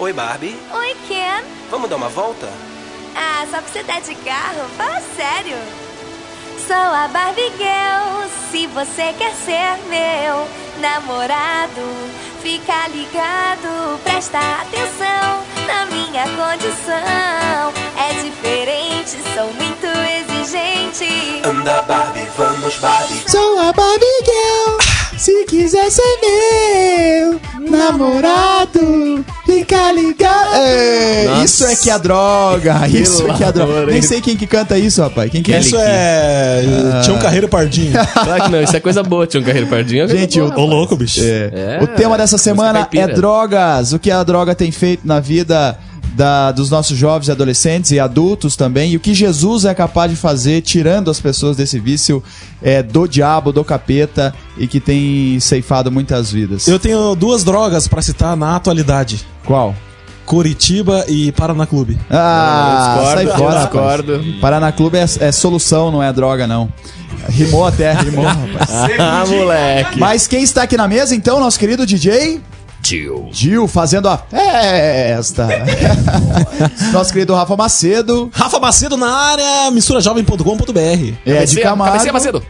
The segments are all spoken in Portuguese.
Oi, Barbie. Oi, Ken. Vamos dar uma volta? Ah, só pra você dar de carro? Fala sério. Sou a Barbie Girl, se você quer ser meu namorado, fica ligado, presta atenção na minha condição. É diferente, sou muito exigente. Anda, Barbie, vamos, Barbie. Sou a Barbie Girl, se quiser ser meu namorado, fica ligado. É, Nossa. isso é que é droga, isso é que é droga. amor, Nem sei quem que canta isso, rapaz. Quem que é? Isso é. Tinha um carreiro pardinho. Claro que não, isso é coisa boa, tinha um carreiro pardinho. é Gente, boa, o- Ô, louco, bicho. É. É, o tema dessa semana é drogas. O que a droga tem feito na vida da- dos nossos jovens e adolescentes e adultos também. E o que Jesus é capaz de fazer tirando as pessoas desse vício é, do diabo, do capeta e que tem ceifado muitas vidas. Eu tenho duas drogas pra citar na atualidade: Qual? Curitiba e Paraná Clube. Ah, discordo, sai fora, discordo. Paraná Clube é, é solução, não é droga, não. Rimou até, rimou, rapaz. Ah, moleque. Mas quem está aqui na mesa, então, nosso querido DJ? Tio. Gil fazendo a festa. Nosso querido Rafa Macedo. Rafa Macedo na área, misturajovem.com.br. É de Camargo. Cabeceia, Macedo.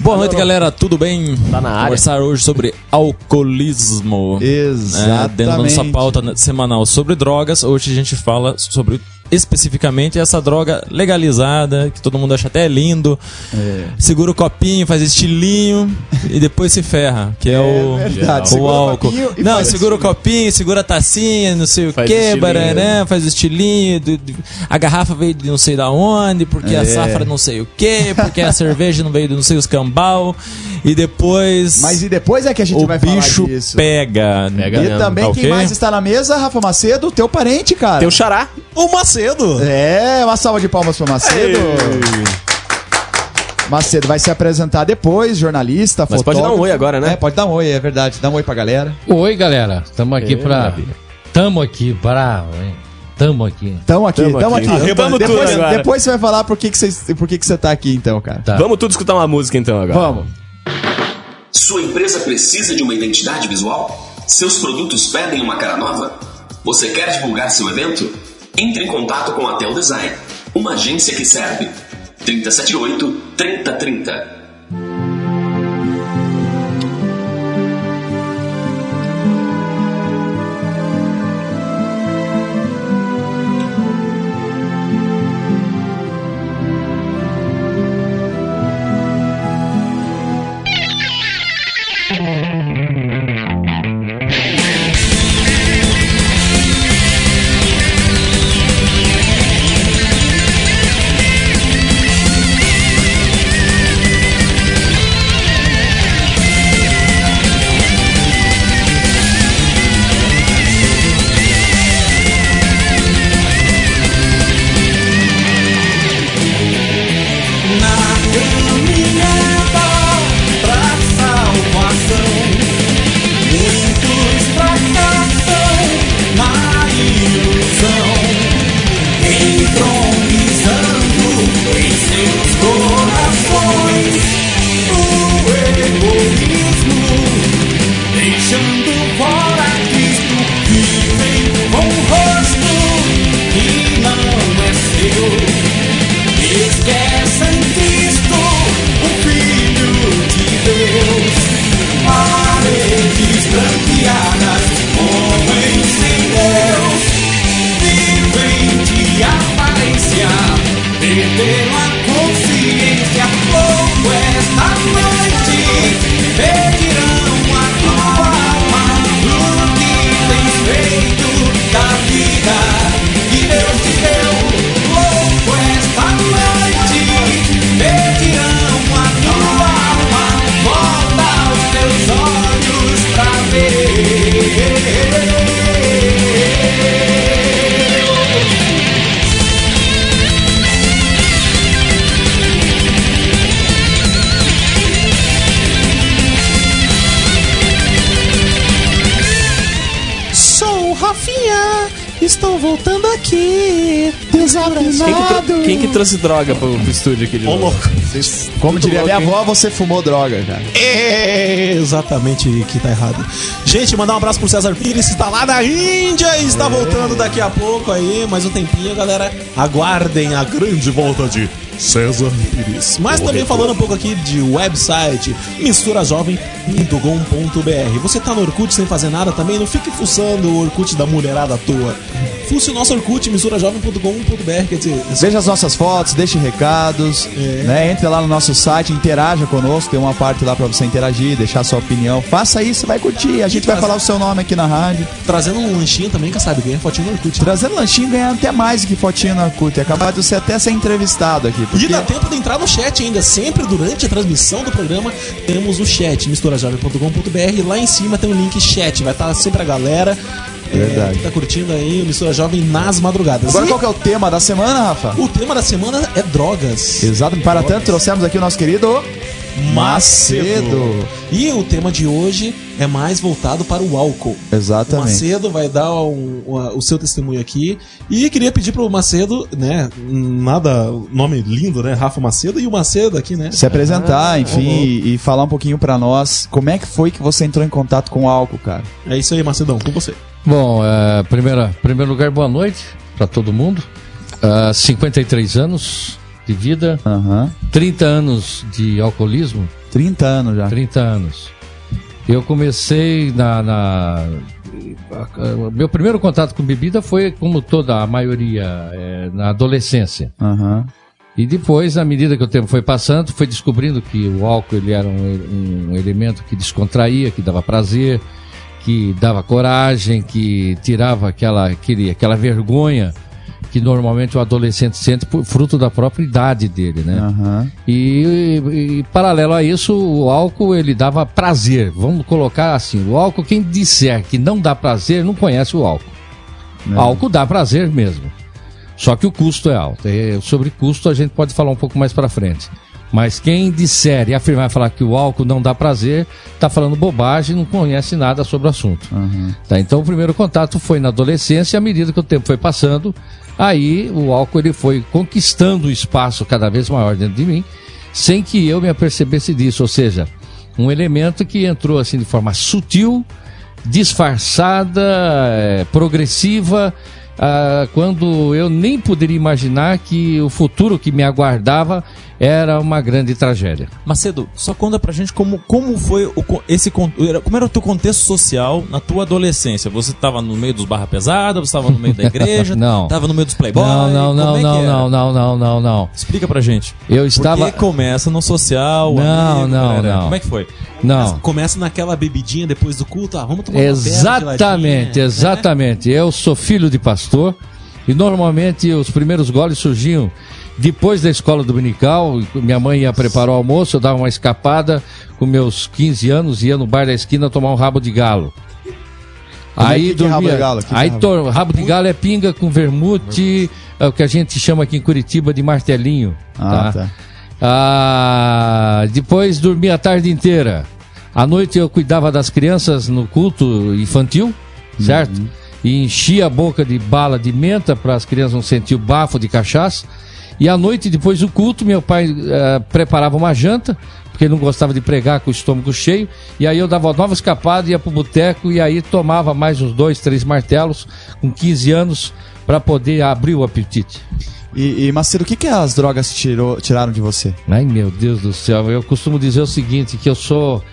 Boa noite, galera. Tudo bem? Tá na área. Conversar hoje sobre alcoolismo. É, dentro da nossa Exatamente. pauta semanal sobre drogas, hoje a gente fala sobre especificamente essa droga legalizada, que todo mundo acha até lindo. É. Segura o copinho, faz estilinho e depois se ferra, que é, o, verdade. o Segura o álcool. copinho Não, segura o copinho, segura a tacinha, não sei o Faz que, estilinho. barará, faz o estilinho. do- do- a garrafa veio de não sei da onde, porque É. a safra não sei o que, porque a cerveja não veio de não sei os cambal. E depois Mas e depois é que a gente o vai bicho falar disso. pega. Pega E mesmo. também Tá quem ok? mais está na mesa, Rafa Macedo, teu parente, cara. Teu xará. O Macedo. É, uma salva de palmas para Macedo. Macedo vai se apresentar depois, jornalista, Mas pode fotógrafo. dar um oi agora, né? É, pode dar um oi, é verdade. Dá um oi pra galera. Oi, galera. Tamo aqui Ê, pra. Tamo aqui pra. Tamo aqui. Tamo aqui, Tamo tamo, aqui. aqui. Tudo depois, agora. depois você vai falar por que, que, você, por que, que você tá aqui, então, cara. Tá. Vamos tudo escutar uma música então agora. Vamos. Sua empresa precisa de uma identidade visual? Seus produtos pedem uma cara nova? Você quer divulgar seu evento? Entre em contato com a Tel Design, uma agência que serve. 378 3030 Quem que, tro- quem que trouxe droga pro, pro estúdio aqui de Ô, novo? louco. Como diria louco, minha hein? avó, você fumou droga, cara. É exatamente que tá errado. Gente, mandar um abraço pro César Pires, que está lá na Índia e está voltando daqui a pouco aí. Mais um tempinho, galera. Aguardem a grande volta de César Pires. Mas também falando um pouco aqui de website misturajovem.com.br. Você tá no Orkut sem fazer nada também? Não fique fuçando o Orkut da mulherada à toa. Fuce o nosso Orkut, misturajovem.com.br. Quer dizer, Veja as nossas fotos, deixe recados, né? Entre lá no nosso site, interaja conosco, tem uma parte lá pra você interagir, deixar sua opinião. Faça isso, vai curtir. A gente vai falar o seu nome aqui na rádio. trazendo um lanchinho também, quem sabe, ganha fotinho no Orkut. Trazendo lanchinho ganhar até mais do que fotinho na CUT. É capaz de você até ser entrevistado aqui. E Porque... dá tempo de entrar no chat ainda. Sempre durante a transmissão do programa temos o chat, misturajovem.com.br. Lá em cima tem um link chat. Vai estar sempre a galera. é, Verdade. que tá curtindo aí o Mistura Jovem nas madrugadas. Agora E qual que é o tema da semana, Rafa? o tema da semana é drogas. Exato, para tanto trouxemos aqui o nosso querido Macedo. E o tema de hoje é mais voltado para o álcool. O Exatamente. Macedo vai dar um- o, o seu testemunho aqui. E queria pedir pro Macedo, né? Nada, nome lindo, né? Rafa Macedo e o Macedo aqui, né? Se apresentar, Ah, enfim, e, e falar um pouquinho pra nós como é que foi que você entrou em contato com o álcool, cara. É isso aí, Macedão, com você. Bom, é, primeira, primeiro lugar, boa noite para todo mundo. Ah, 53 anos de vida, Aham. 30 anos de alcoolismo, 30 anos já. 30 anos. Eu comecei na. na- meu primeiro contato com bebida foi, como toda a maioria, é, na adolescência. Aham. E depois, à medida que o tempo foi passando, foi descobrindo que o álcool ele era um, um elemento que descontraía, que dava prazer, que dava coragem, que tirava aquela, aquele, aquela vergonha que normalmente o adolescente sente por fruto da própria idade dele, né? Aham. E, e, paralelo a isso, o álcool ele dava prazer. Vamos colocar assim: o álcool, quem disser que não dá prazer, não conhece o álcool. Álcool dá prazer mesmo. Só que o custo é alto. E sobre custo a gente pode falar um pouco mais para frente. Mas quem disser e afirmar falar que o álcool não dá prazer, está falando bobagem e não conhece nada sobre o assunto. Tá, então o primeiro contato foi na adolescência, e à medida que o tempo foi passando, aí o álcool ele foi conquistando um espaço cada vez maior dentro de mim, sem que eu me apercebesse disso. Ou seja, um elemento que entrou assim de forma sutil, disfarçada, eh, progressiva, ah, quando eu nem poderia imaginar que o futuro que me aguardava era uma grande tragédia. Macedo, só conta pra gente como, como foi o, esse como era o teu contexto social na tua adolescência. Você tava no meio dos barra pesada, você tava no meio da igreja, Não. tava no meio dos playboy. não, não, não, é não, não, não, não, não, não. Explica pra gente. Eu estava. Porque começa no social, Não, amigo, não, galera. não. Como é que foi? Não. Começa naquela bebidinha depois do culto. Ah, vamos tomar uma Exatamente, bela geladinha, né? exatamente. Eu sou filho de pastor e normalmente os primeiros goles surgiam depois da escola dominical. Minha mãe ia preparar o almoço, eu dava uma escapada com meus 15 anos, ia no bar da esquina tomar um rabo de galo. Como é Aí que- que rabo dormia. de galo? Que aí rabo? rabo de galo é pinga com vermute, é o que a gente chama aqui em Curitiba de martelinho. Ah, tá. Ah, depois dormia a tarde inteira. À noite eu cuidava das crianças no culto infantil, certo? E enchia a boca de bala de menta para as crianças não sentir o bafo de cachaça. E à noite, depois do culto, meu pai eh, preparava uma janta, porque ele não gostava de pregar com o estômago cheio. E aí eu dava uma nova escapada, ia pro boteco e aí tomava mais uns dois, três martelos com 15 anos para poder abrir o apetite. E, e Macedo, o que, que as drogas tirou, tiraram de você? Ai, meu Deus do céu. Eu costumo dizer o seguinte, que eu sou...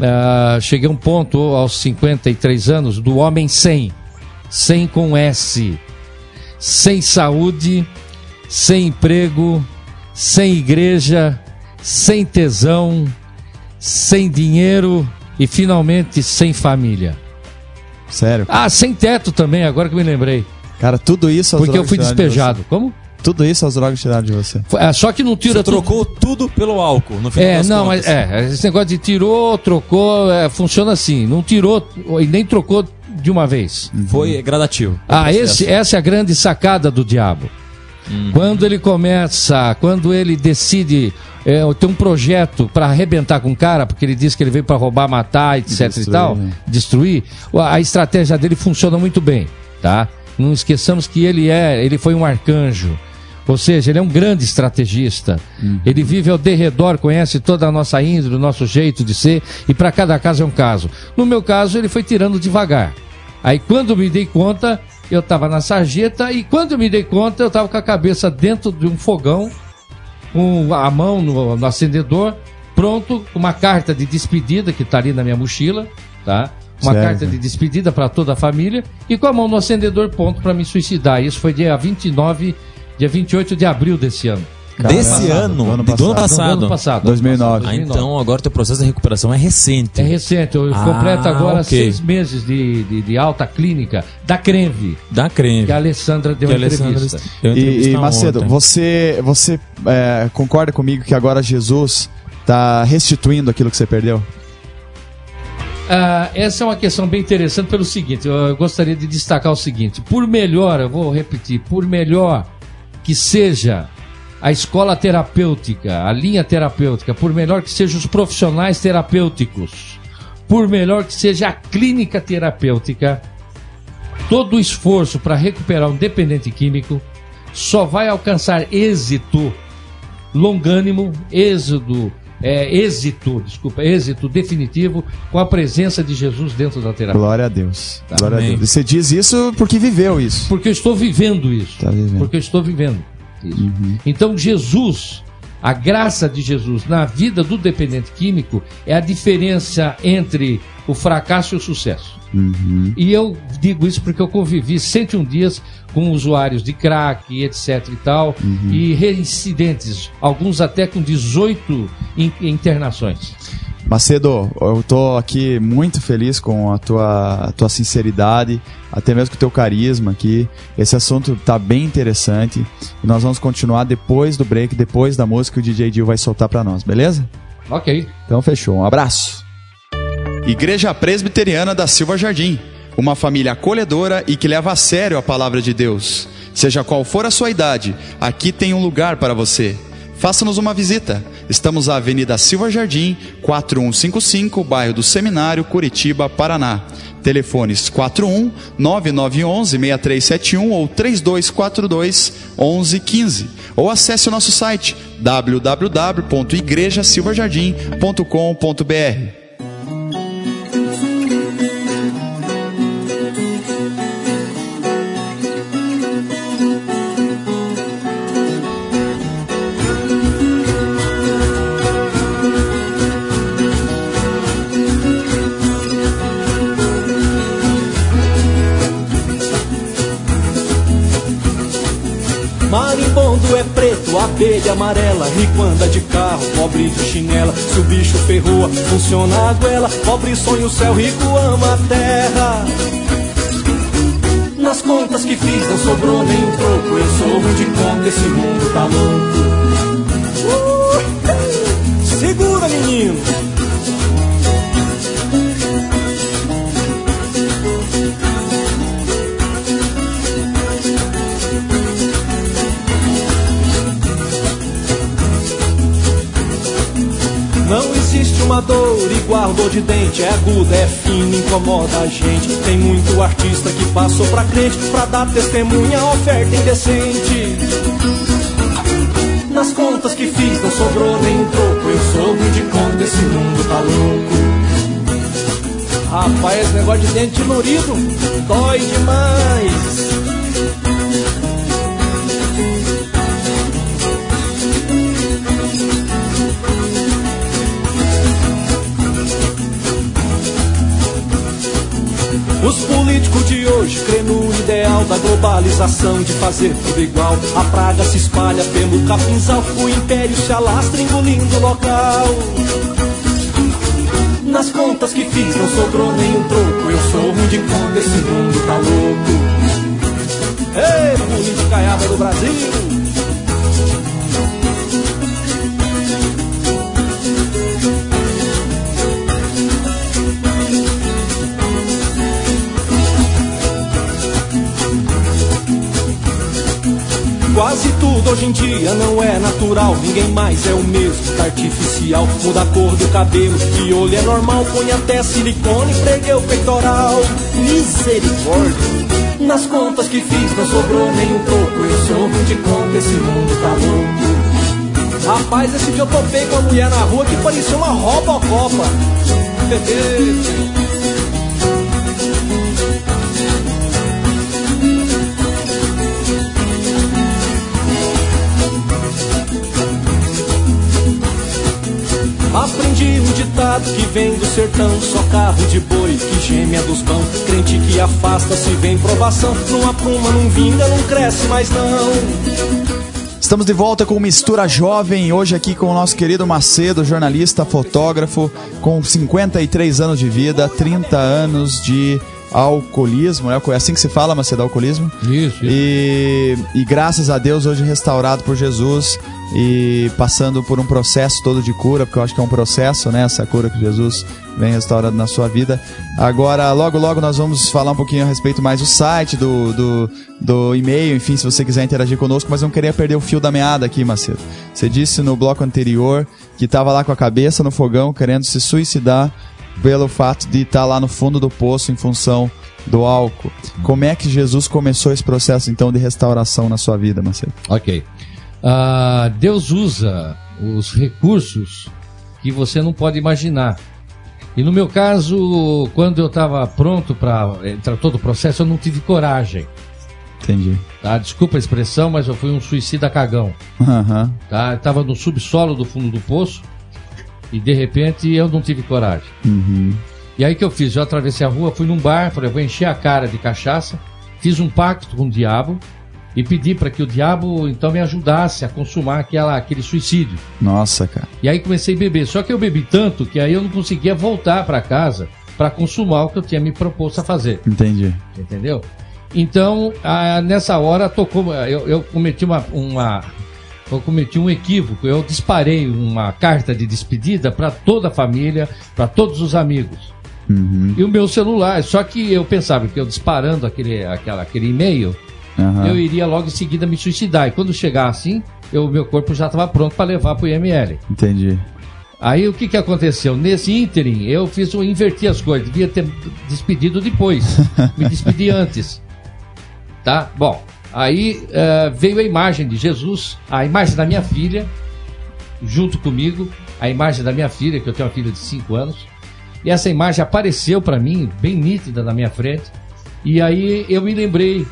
ah, cheguei a um ponto, aos 53 anos, do homem sem. Sem com S. Sem saúde, sem emprego, sem igreja, sem tesão, sem dinheiro e, finalmente, sem família. Sério? Ah, sem teto também, agora que me lembrei. Cara, tudo isso as Porque eu fui tiraram de despejado. Como? Tudo isso as drogas tiraram de você. Foi- ah, Só que não tira Você tudo- trocou tudo pelo álcool, no final É, das não, mas é, esse negócio de tirou, trocou, é, funciona assim. Não tirou e nem trocou de uma vez. Foi gradativo. Ah, esse, essa é a grande sacada do diabo. Quando ele começa, quando ele decide é, ter um projeto para arrebentar com o cara, porque ele diz que ele veio para roubar, matar, etc e Destruir, tal, né? destruir, a estratégia dele funciona muito bem, tá? Não esqueçamos que ele é, ele foi um arcanjo. Ou seja, ele é um grande estrategista. Ele vive ao derredor, conhece toda a nossa índole, o nosso jeito de ser, e para cada caso é um caso. No meu caso, ele foi tirando devagar. Aí quando me dei conta, eu estava na sarjeta, e quando me dei conta, eu estava com a cabeça dentro de um fogão, com a mão no, no acendedor, pronto, uma carta de despedida que está ali na minha mochila, tá? Uma Certo. carta de despedida para toda a família e com a mão no acendedor, ponto para me suicidar. Isso foi dia 29, dia 28 de abril desse ano. Desse ano, do ano do ano passado. Do passado. ano passado. 2009. Ah, então agora teu processo de recuperação é recente. É recente, eu Ah, completo agora ok. seis meses de, de, de alta clínica da Crenve, Da creme. que a Alessandra deu Que a uma Alessandra entrevista. E, e, Macedo, ontem. você, você é, concorda comigo que agora Jesus está restituindo aquilo que você perdeu? Ah, essa é uma questão bem interessante pelo seguinte, eu gostaria de destacar o seguinte, por melhor, eu vou repetir, por melhor que seja a escola terapêutica, a linha terapêutica, por melhor que sejam os profissionais terapêuticos, por melhor que seja a clínica terapêutica, todo o esforço para recuperar um dependente químico só vai alcançar êxito longânimo, êxodo, é, êxito, desculpa, êxito definitivo com a presença de Jesus dentro da terapia. Glória a Deus. Glória a. Deus. Você diz isso porque viveu isso. Porque eu estou vivendo isso. Tá vivendo. Porque eu estou vivendo isso. Então, Jesus, a graça de Jesus na vida do dependente químico é a diferença entre o fracasso e o sucesso. E eu digo isso porque eu convivi 101 dias com usuários de crack, etc e tal, e reincidentes, alguns até com 18 in- internações. Macedo, eu tô aqui muito feliz com a tua, a tua sinceridade, até mesmo com o teu carisma aqui. Esse assunto tá bem interessante. E nós vamos continuar depois do break, depois da música que o DJ Dil vai soltar pra nós, beleza? Ok. Então fechou. Um abraço. Igreja Presbiteriana da Silva Jardim. Uma família acolhedora e que leva a sério a palavra de Deus. Seja qual for a sua idade, aqui tem um lugar para você. Faça-nos uma visita. Estamos na Avenida Silva Jardim, 4155, bairro do Seminário, Curitiba, Paraná. Telefones 41 9911 6371 ou 3242 1115. Ou acesse o nosso site www.igrejasilvajardim.com.br. Marimbondo é preto, abelha amarela, rico anda de carro, pobre de chinela. Se o bicho ferroa, funciona a goela. Pobre sonha o céu, rico ama a terra. Nas contas que fiz não sobrou nem um troco. Eu sou ruim de conta, esse mundo tá louco. Uh! Segura, menino. Existe uma dor igual dor de dente, é aguda, é fina, incomoda a gente. Tem muito artista que passou pra crente, pra dar testemunha, oferta indecente. Nas contas que fiz não sobrou nem um troco, eu sou de conta, esse mundo tá louco. Rapaz, esse negócio de dente dolorido dói demais. Os políticos de hoje crêem no ideal da globalização de fazer tudo igual. A praga se espalha pelo capinzal, o império se alastra engolindo o local. Nas contas que fiz não sobrou nem um troco, eu sou ruim de conta, esse mundo tá louco. Ei, politicaiada do Brasil! Quase tudo hoje em dia não é natural. Ninguém mais é o mesmo, tá artificial. Muda a cor do cabelo e olho é normal. Põe até silicone, preguei o peitoral. Misericórdia. Nas contas que fiz não sobrou nem um pouco. Eu ruim de conta, esse mundo tá louco. Rapaz, esse dia eu topei com a mulher na rua que parecia uma Robocopa. Ditado que vem do sertão Só carro de boi que geme a dos pão Crente que afasta se vem provação Não apruma, não vinga, não cresce mais não Estamos de volta com Mistura Jovem, hoje aqui com o nosso querido Macedo, jornalista, fotógrafo, com 53 anos de vida, 30 anos de alcoolismo, né? É assim que se fala, Macedo, alcoolismo? Isso, isso. E, e graças a Deus hoje restaurado por Jesus e passando por um processo todo de cura, porque eu acho que é um processo, né? Essa cura que Jesus vem restaurando na sua vida. Agora, logo, logo nós vamos falar um pouquinho a respeito mais do site, do, do, do e-mail, enfim, se você quiser interagir conosco, mas não queria perder o fio da meada aqui, Macedo. Você disse no bloco anterior que estava lá com a cabeça no fogão, querendo se suicidar pelo fato de estar lá no fundo do poço em função do álcool. Como é que Jesus começou esse processo então de restauração na sua vida, Macedo? Ok. Ah, Deus usa os recursos que você não pode imaginar. E no meu caso, quando eu estava pronto para entrar todo o processo, eu não tive coragem. Entendi. Tá? Desculpa a expressão, mas eu fui um suicida cagão. Aham. Tá? Eu tava no subsolo do fundo do poço e de repente eu não tive coragem. Uhum. E aí que eu fiz? Eu atravessei a rua, fui num bar, falei, vou encher a cara de cachaça, fiz um pacto com o diabo e pedi para que o diabo então me ajudasse a consumar aquela, aquele suicídio. Nossa, cara. E aí comecei a beber. Só que eu bebi tanto que aí eu não conseguia voltar para casa para consumar o que eu tinha me proposto a fazer. Entendi. Entendeu? Então, ah, nessa hora tocou. Eu, eu cometi uma, uma. Eu cometi um equívoco. Eu disparei uma carta de despedida para toda a família, para todos os amigos. Uhum. E o meu celular. Só que eu pensava que eu disparando aquele, aquela, aquele e-mail, Aham. eu iria logo em seguida me suicidar. E quando chegar assim, o meu corpo já estava pronto para levar para o IML. Entendi. Aí o que, que aconteceu? Nesse ínterim, eu fiz um inverti as coisas. Devia ter despedido depois. Me despedi antes. Tá? Bom, aí eh, veio a imagem de Jesus, a imagem da minha filha, junto comigo, a imagem da minha filha, que eu tenho uma filha de 5 anos. E essa imagem apareceu para mim, bem nítida na minha frente. E aí eu me lembrei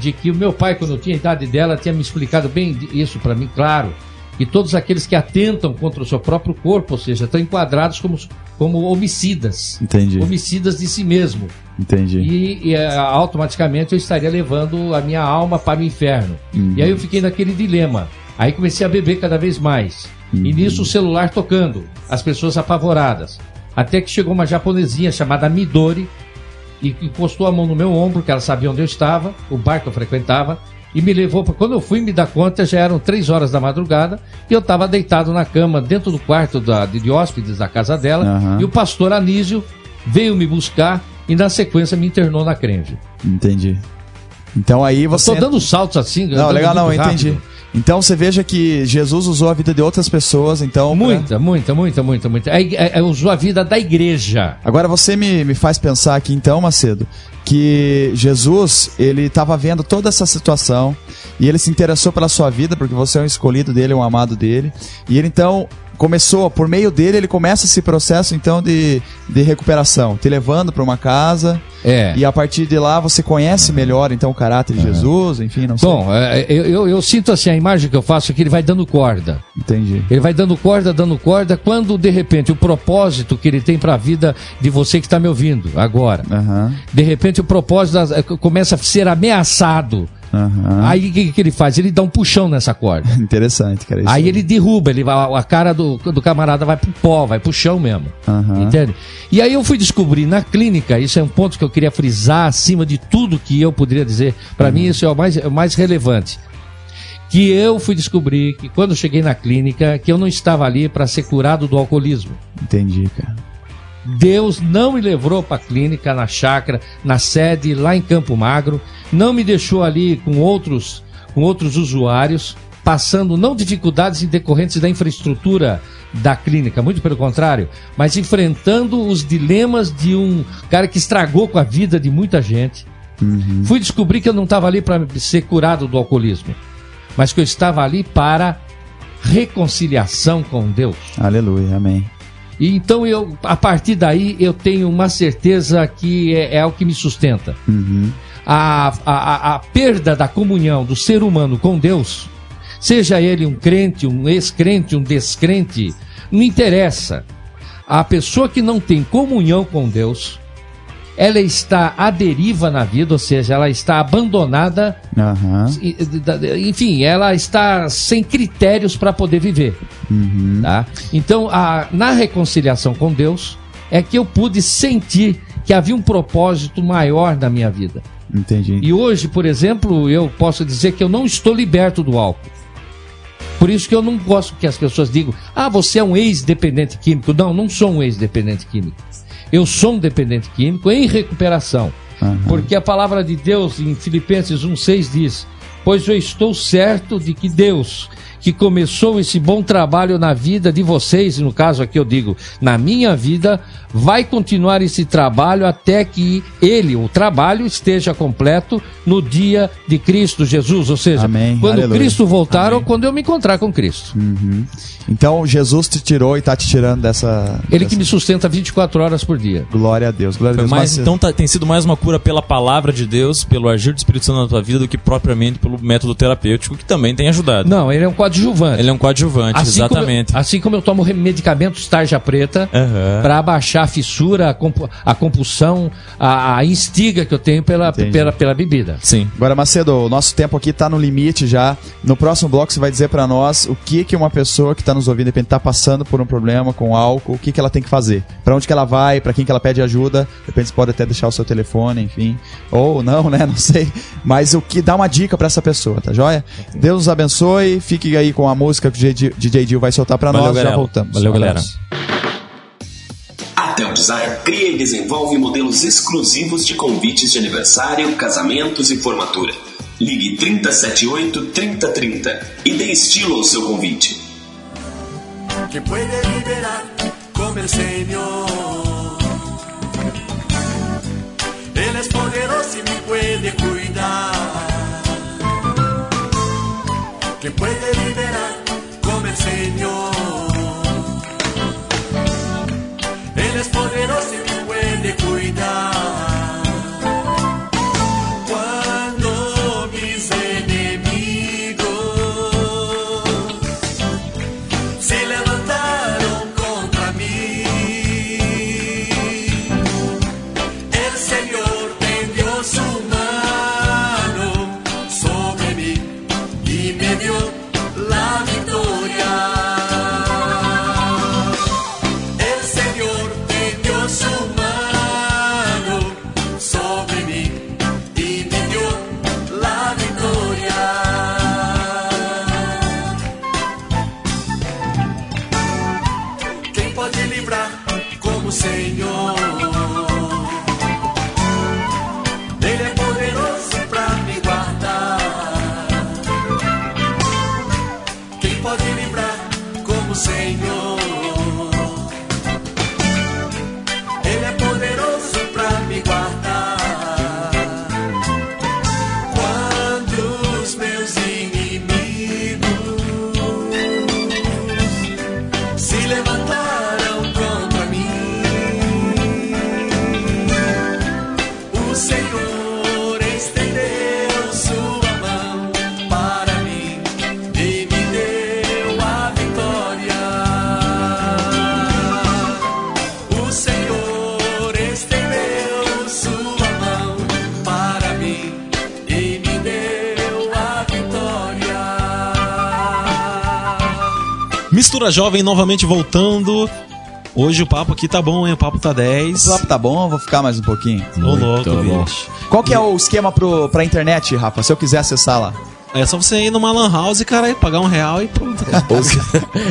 de que o meu pai, quando eu tinha a idade dela, tinha me explicado bem isso para mim, claro. E todos aqueles que atentam contra o seu próprio corpo, ou seja, estão enquadrados como, como homicidas. Entendi. Homicidas de si mesmo. Entendi. E, e, eh, automaticamente eu estaria levando a minha alma para o inferno. Uhum. E aí eu fiquei naquele dilema. Aí comecei a beber cada vez mais. E nisso o celular tocando, as pessoas apavoradas. Até que chegou uma japonesinha chamada Midori e encostou a mão no meu ombro, que ela sabia onde eu estava, o bar que eu frequentava, e me levou para. Quando eu fui me dar conta, já eram três horas da madrugada e eu estava deitado na cama, dentro do quarto da, de, de hóspedes da casa dela, Aham. e o pastor Anísio veio me buscar e na sequência me internou na crente. Entendi. Então aí você. Estou dando saltos assim. Não, legal, não, muito entendi. Então você veja que Jesus usou a vida de outras pessoas, então. pra- Muita, muita, muita, muita, muita. É, é, é, usou a vida da igreja. Agora você me, me faz pensar aqui então, Macedo, que Jesus, ele estava vendo toda essa situação e ele se interessou pela sua vida, porque você é um escolhido dele, um amado dele. E ele então começou, por meio dele, ele começa esse processo então de, de recuperação, te levando para uma casa. É. E a partir de lá você conhece melhor então o caráter de Jesus, enfim, não sei. Bom, é, eu, eu, eu sinto assim, a imagem que eu faço é que ele vai dando corda. Entendi. Ele vai dando corda, dando corda, quando de repente o propósito que ele tem para a vida de você que está me ouvindo agora, Aham. de repente o propósito começa a ser ameaçado. Aham. Aí o que, que ele faz? Ele dá um puxão nessa corda. Interessante, cara. Aí ele derruba, ele vai, a cara do, do camarada vai pro pó, vai pro chão mesmo. Aham. Entende? E aí eu fui descobrir na clínica, isso é um ponto que eu queria frisar acima de tudo que eu poderia dizer. Para mim, isso é o mais, é o mais relevante. Que eu fui descobrir que quando cheguei na clínica, que eu não estava ali para ser curado do alcoolismo. Entendi, cara. Deus não me levou para a clínica, na chácara, na sede, lá em Campo Magro, não me deixou ali com outros, com outros usuários, passando não dificuldades decorrentes da infraestrutura da clínica, muito pelo contrário, mas enfrentando os dilemas de um cara que estragou com a vida de muita gente, Fui descobrir que eu não estava ali para ser curado do alcoolismo, mas que eu estava ali para reconciliação com Deus. Aleluia, amém. Então eu, a partir daí, eu tenho uma certeza que é, é o que me sustenta. A, a, a, a perda da comunhão do ser humano com Deus, seja ele um crente, um ex-crente, um descrente, não interessa. A pessoa que não tem comunhão com Deus, ela está à deriva na vida, ou seja, ela está abandonada da- enfim, ela está sem critérios para poder viver. tá? Então, a- na reconciliação com Deus, é que eu pude sentir que havia um propósito maior na minha vida. Entendi. E hoje, por exemplo, eu posso dizer que eu não estou liberto do álcool. Por isso que eu não gosto que as pessoas digam, ah, você é um ex-dependente químico. Não, não sou um ex-dependente químico. Eu sou um dependente químico em recuperação. Porque a palavra de Deus em Filipenses 1,6 diz: Pois eu estou certo de que Deus, que começou esse bom trabalho na vida de vocês, e no caso aqui eu digo, na minha vida, vai continuar esse trabalho até que ele, o trabalho, esteja completo no dia de Cristo Jesus. Ou seja, Amém. quando Aleluia. Cristo voltar ou quando eu me encontrar com Cristo. Então Jesus te tirou e tá te tirando dessa. Ele dessa- que me sustenta 24 horas por dia. Glória a Deus, glória a Deus. mais, Mas- então tá- tem sido mais uma cura pela palavra de Deus, pelo agir do Espírito Santo na tua vida, do que propriamente pelo método terapêutico, que também tem ajudado. Não, ele é um coadjuvante. Ele é um coadjuvante, Assim exatamente. Como eu, assim como eu tomo medicamentos tarja preta Aham. para abaixar a fissura, a, compu- a compulsão, a, a instiga que eu tenho pela, Entendi. pela, pela bebida. Sim. Agora, Macedo, o nosso tempo aqui tá no limite já. No próximo bloco você vai dizer pra nós o que que uma pessoa que tá nos ouvindo, de repente, tá passando por um problema com álcool, o que que ela tem que fazer. Pra onde que ela vai, pra quem que ela pede ajuda. De repente você pode até deixar o seu telefone, enfim. Ou não, né? Não sei. Mas o que dá uma dica pra essa pessoa, tá joia? Deus nos abençoe. Fique aí com a música que o DJ Dil vai soltar pra Valeu, nós. Já galera. voltamos. Valeu, galera. abraço. A Tel Design cria e desenvolve modelos exclusivos de convites de aniversário, casamentos e formatura. Ligue 3078-3030 e dê estilo ao seu convite. que puede liberar como el Señor. Él es poderoso y me puede cuidar. Que puede liberar como el Señor. Mistura Jovem novamente voltando. Hoje o papo aqui tá bom, hein? O papo tá 10. O papo tá bom, vou ficar mais um pouquinho. Ô, louco, bicho. Qual que é o esquema pro, pra internet, Rafa? Se eu quiser acessar lá. É só você ir numa lan house, cara, e pagar um real e pronto. Ou se-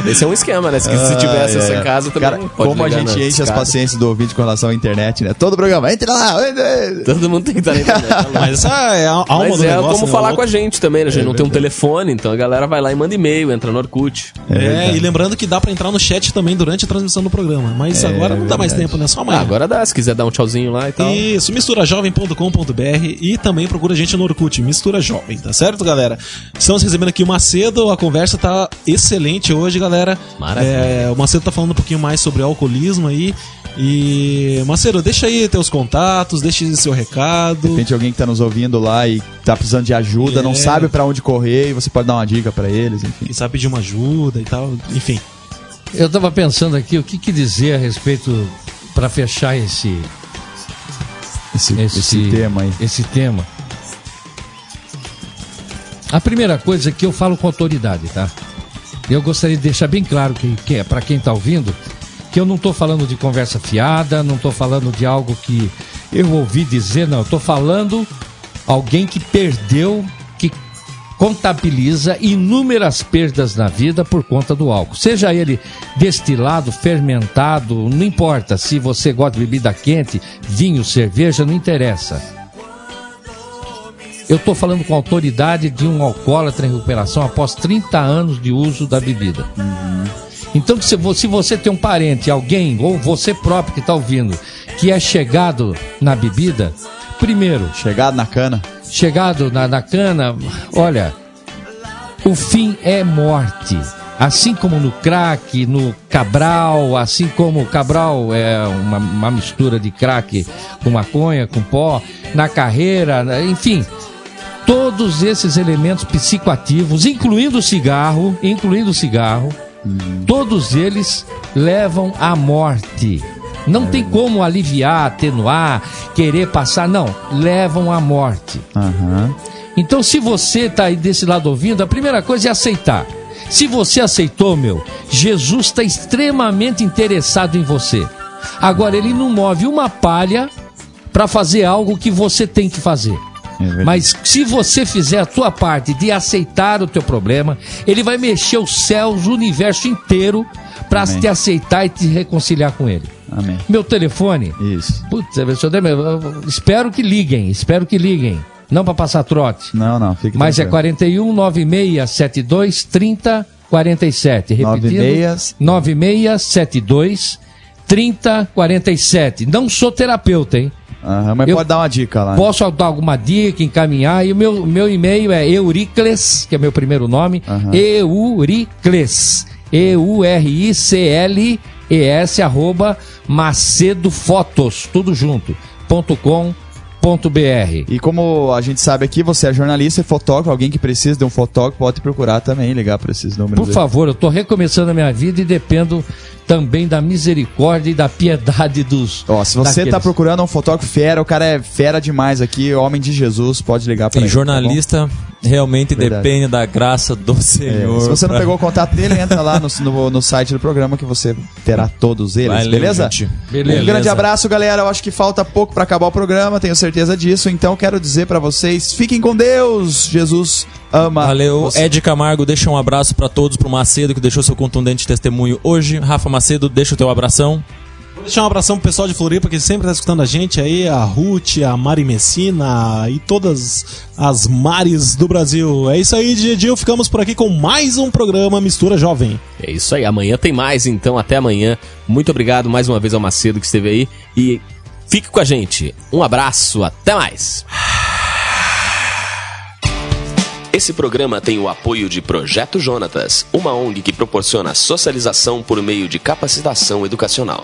Esse é um esquema, né? Se, se tivesse Ah, essa é. em casa também. Cara, pode como a gente enche as paciências do ouvinte com relação à internet, né? Todo programa, entra lá! entra- Todo mundo tem que estar na internet. tá. Mas é a alma Mas do é negócio. como né? falar com a gente também, né? A gente não tem um telefone, então a galera vai lá e manda e-mail, entra no Orkut. É, verdade. e lembrando que dá pra entrar no chat também durante a transmissão do programa. Mas É agora não dá mais tempo, né? Só Ah, amanhã. agora dá, se quiser dar um tchauzinho lá e tal. Isso, misturajovem.com.br e também procura a gente no Orkut, Mistura Jovem, tá certo, galera? Estamos recebendo aqui o Macedo, a conversa tá excelente hoje, galera. Maravilha. É, o Macedo tá falando um pouquinho mais sobre alcoolismo aí. E, Macedo, deixa aí teus contatos, deixa aí seu recado. De repente alguém que tá nos ouvindo lá e tá precisando de ajuda, não É. sabe pra onde correr, e você pode dar uma dica pra eles, enfim. Quem sabe pedir uma ajuda e tal, enfim. Eu estava pensando aqui o que, que dizer a respeito para fechar esse, Esse, esse, esse tema aí. esse tema. A primeira coisa é que eu falo com autoridade, tá? Eu gostaria de deixar bem claro que, que é para quem está ouvindo que eu não estou falando de conversa fiada, não estou falando de algo que eu ouvi dizer, não. Estou falando alguém que perdeu, que contabiliza inúmeras perdas na vida por conta do álcool. Seja ele destilado, fermentado, não importa. Se você gosta de bebida quente, vinho, cerveja, não interessa. Eu estou falando com autoridade de um alcoólatra em recuperação após 30 anos de uso da bebida. Então, se vo- se você tem um parente, alguém, ou você próprio que está ouvindo, que é chegado na bebida, primeiro, Chegado na cana. chegado na, na cana, olha, o fim é morte. Assim como no crack, no cabral, assim como o cabral é uma, uma mistura de crack com maconha, com pó, na carreira, enfim, todos esses elementos psicoativos, incluindo o cigarro, incluindo o cigarro, todos eles levam à morte. Não tem como aliviar, atenuar, querer passar, não, levam à morte. Aham. Então, se você está aí desse lado ouvindo, a primeira coisa é aceitar. Se você aceitou, meu, Jesus está extremamente interessado em você. Agora, ele não move uma palha para fazer algo que você tem que fazer. É. Mas se você fizer a tua parte de aceitar o teu problema, ele vai mexer os céus, o universo inteiro para te aceitar e te reconciliar com ele. Amém. Meu telefone, Isso. putz, espero que liguem, espero que liguem. Não para passar trote. Não, não, fique Mas é tranquilo. 41 9672 30 47. Repetindo. 96. 9672 30 47. Não sou terapeuta, hein? Aham, mas Eu- pode dar uma dica lá. Posso dar alguma dica, encaminhar? E o meu, meu e-mail é Euricles, que é meu primeiro nome. Aham. Euricles. E-U-R-I-C-L-E-S, arroba macedofotos, tudo junto, ponto com, ponto BR. E como a gente sabe aqui, você é jornalista e fotógrafo, alguém que precisa de um fotógrafo pode procurar também, ligar para esses números. Por aí. favor, eu estou recomeçando a minha vida e dependo também da misericórdia e da piedade dos. Ó, se você tá daqueles. procurando um fotógrafo fera, o cara é fera demais aqui, homem de Jesus, pode ligar para ele. jornalista realmente Verdade. depende da graça do bom? É, Senhor. se você não pra- pegou o contato dele, entra lá no, no, no site do programa que você terá todos eles, Valeu, beleza? gente. Beleza. Um grande abraço, galera. Eu acho que falta pouco para acabar o programa, tenho certeza disso. Então quero dizer para vocês, fiquem com Deus. Jesus ama. Valeu. você. Ed Camargo, deixa um abraço pra todos, pro Macedo, que deixou seu contundente testemunho hoje. Rafa Macedo, deixa o teu abração. Deixar um abração pro pessoal de Floripa que sempre tá escutando a gente aí, a Ruth, a Mari Messina e todas as mares do Brasil. É isso aí, Didil. Ficamos por aqui com mais um programa Mistura Jovem. É isso aí, amanhã tem mais, então até amanhã. Muito obrigado mais uma vez ao Macedo que esteve aí e fique com a gente. Um abraço, até mais. Esse programa tem o apoio de Projeto Jonatas, uma ONG que proporciona socialização por meio de capacitação educacional.